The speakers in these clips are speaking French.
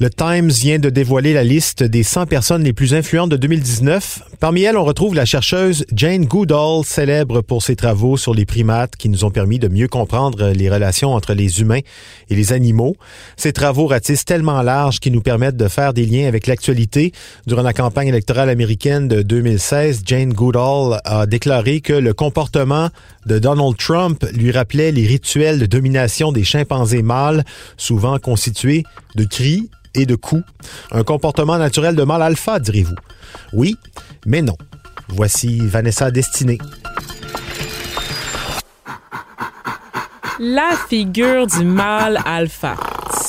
Le Times vient de dévoiler la liste des 100 personnes les plus influentes de 2019. Parmi elles, on retrouve la chercheuse Jane Goodall, célèbre pour ses travaux sur les primates qui nous ont permis de mieux comprendre les relations entre les humains et les animaux. Ces travaux ratissent tellement large qu'ils nous permettent de faire des liens avec l'actualité. Durant la campagne électorale américaine de 2016, Jane Goodall a déclaré que le comportement de Donald Trump lui rappelait les rituels de domination des chimpanzés mâles, souvent constitués de cris et de coups. Un comportement naturel de mâle alpha, direz-vous? Oui, mais non. Voici Vanessa Destinée. La figure du mâle alpha.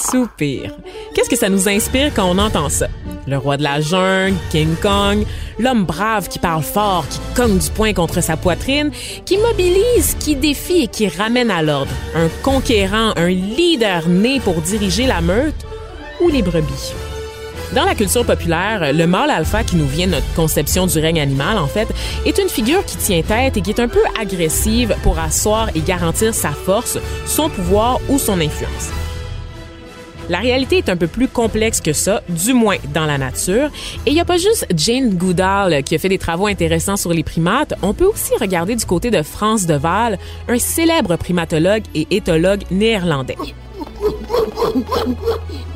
Soupir. Qu'est-ce que ça nous inspire quand on entend ça? Le roi de la jungle, King Kong, l'homme brave qui parle fort, qui cogne du poing contre sa poitrine, qui mobilise, qui défie et qui ramène à l'ordre. Un conquérant, un leader né pour diriger la meute ou les brebis. Dans la culture populaire, le mâle alpha qui nous vient de notre conception du règne animal, en fait, est une figure qui tient tête et qui est un peu agressive pour asseoir et garantir sa force, son pouvoir ou son influence. La réalité est un peu plus complexe que ça, du moins dans la nature. Et il n'y a pas juste Jane Goodall qui a fait des travaux intéressants sur les primates. On peut aussi regarder du côté de France de Waal, un célèbre primatologue et éthologue néerlandais.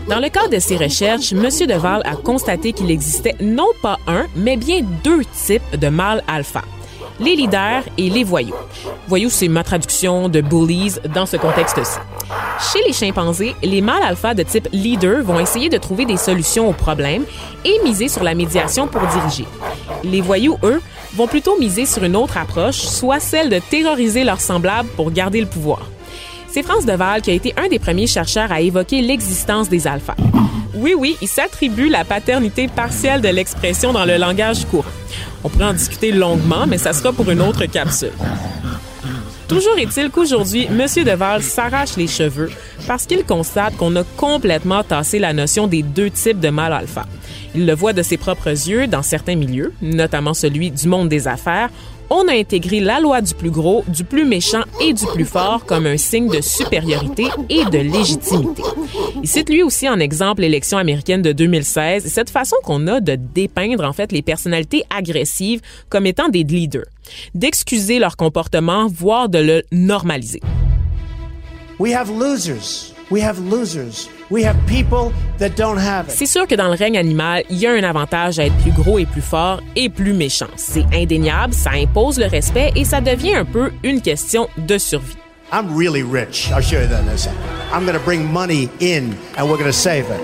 Dans le cadre de ses recherches, M. Deval a constaté qu'il existait non pas un, mais bien deux types de mâles alpha les leaders et les voyous. Voyous, c'est ma traduction de bullies dans ce contexte-ci. Chez les chimpanzés, les mâles alpha de type leader vont essayer de trouver des solutions aux problèmes et miser sur la médiation pour diriger. Les voyous, eux, vont plutôt miser sur une autre approche, soit celle de terroriser leurs semblables pour garder le pouvoir. C'est France Deval qui a été un des premiers chercheurs à évoquer l'existence des alphas. Oui, oui, il s'attribue la paternité partielle de l'expression dans le langage courant. On pourrait en discuter longuement, mais ça sera pour une autre capsule. Toujours est-il qu'aujourd'hui, M. Deval s'arrache les cheveux parce qu'il constate qu'on a complètement tassé la notion des deux types de mâles alpha. Il le voit de ses propres yeux dans certains milieux, notamment celui du monde des affaires, on a intégré la loi du plus gros, du plus méchant et du plus fort comme un signe de supériorité et de légitimité. Il cite lui aussi en exemple l'élection américaine de 2016 et cette façon qu'on a de dépeindre en fait les personnalités agressives comme étant des leaders, d'excuser leur comportement, voire de le normaliser. We have losers. We have losers. C'est sûr que dans le règne animal, il y a un avantage à être plus gros et plus fort et plus méchant. C'est indéniable, ça impose le respect et ça devient un peu une question de survie. I'm really rich. I'll show you that in a second. I'm going to bring money in and we're going to save it.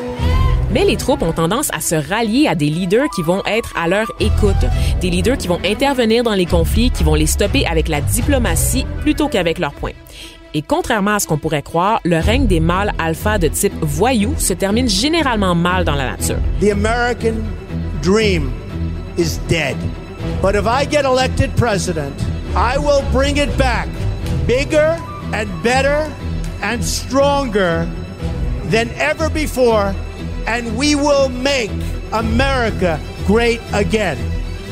Mais les troupes ont tendance à se rallier à des leaders qui vont être à leur écoute, des leaders qui vont intervenir dans les conflits, qui vont les stopper avec la diplomatie plutôt qu'avec leurs poings. Et contrairement à ce qu'on pourrait croire, le règne des mâles alpha de type voyou se termine généralement mal dans la nature. The American dream is dead. But if I get elected president, I will bring it back bigger and better and stronger than ever before and we will make America great again.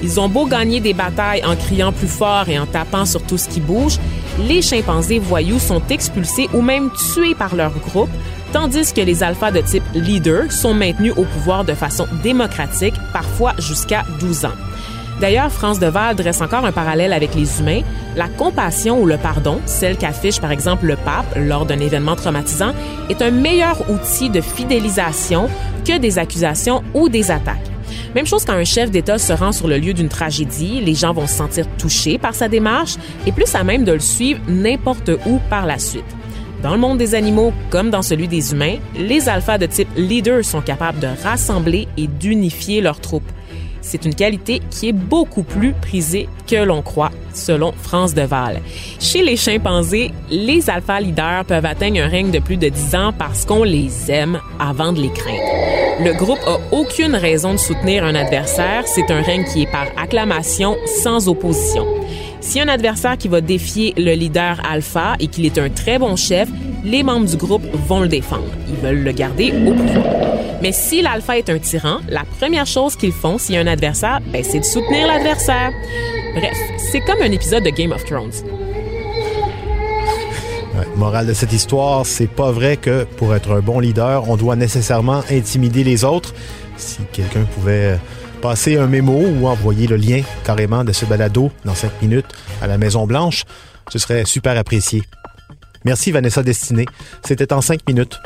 Ils ont beau gagner des batailles en criant plus fort et en tapant sur tout ce qui bouge, les chimpanzés voyous sont expulsés ou même tués par leur groupe, tandis que les alphas de type leader sont maintenus au pouvoir de façon démocratique, parfois jusqu'à 12 ans. D'ailleurs, France Deval dresse encore un parallèle avec les humains. La compassion ou le pardon, celle qu'affiche par exemple le pape lors d'un événement traumatisant, est un meilleur outil de fidélisation que des accusations ou des attaques. Même chose quand un chef d'État se rend sur le lieu d'une tragédie, les gens vont se sentir touchés par sa démarche et plus à même de le suivre n'importe où par la suite. Dans le monde des animaux comme dans celui des humains, les alphas de type leader sont capables de rassembler et d'unifier leurs troupes. C'est une qualité qui est beaucoup plus prisée que l'on croit, selon France Deval. Chez les chimpanzés, les alpha leaders peuvent atteindre un règne de plus de 10 ans parce qu'on les aime avant de les craindre. Le groupe a aucune raison de soutenir un adversaire, c'est un règne qui est par acclamation sans opposition. Si un adversaire qui va défier le leader alpha et qu'il est un très bon chef, les membres du groupe vont le défendre. Ils veulent le garder au pouvoir. Mais si l'alpha est un tyran, la première chose qu'ils font s'il y a un adversaire, ben, c'est de soutenir l'adversaire. Bref, c'est comme un épisode de Game of Thrones. Ouais, morale de cette histoire, c'est pas vrai que pour être un bon leader, on doit nécessairement intimider les autres. Si quelqu'un pouvait passer un mémo ou envoyer le lien carrément de ce balado dans 5 minutes à la Maison Blanche, ce serait super apprécié. Merci Vanessa Destinée. C'était en 5 minutes.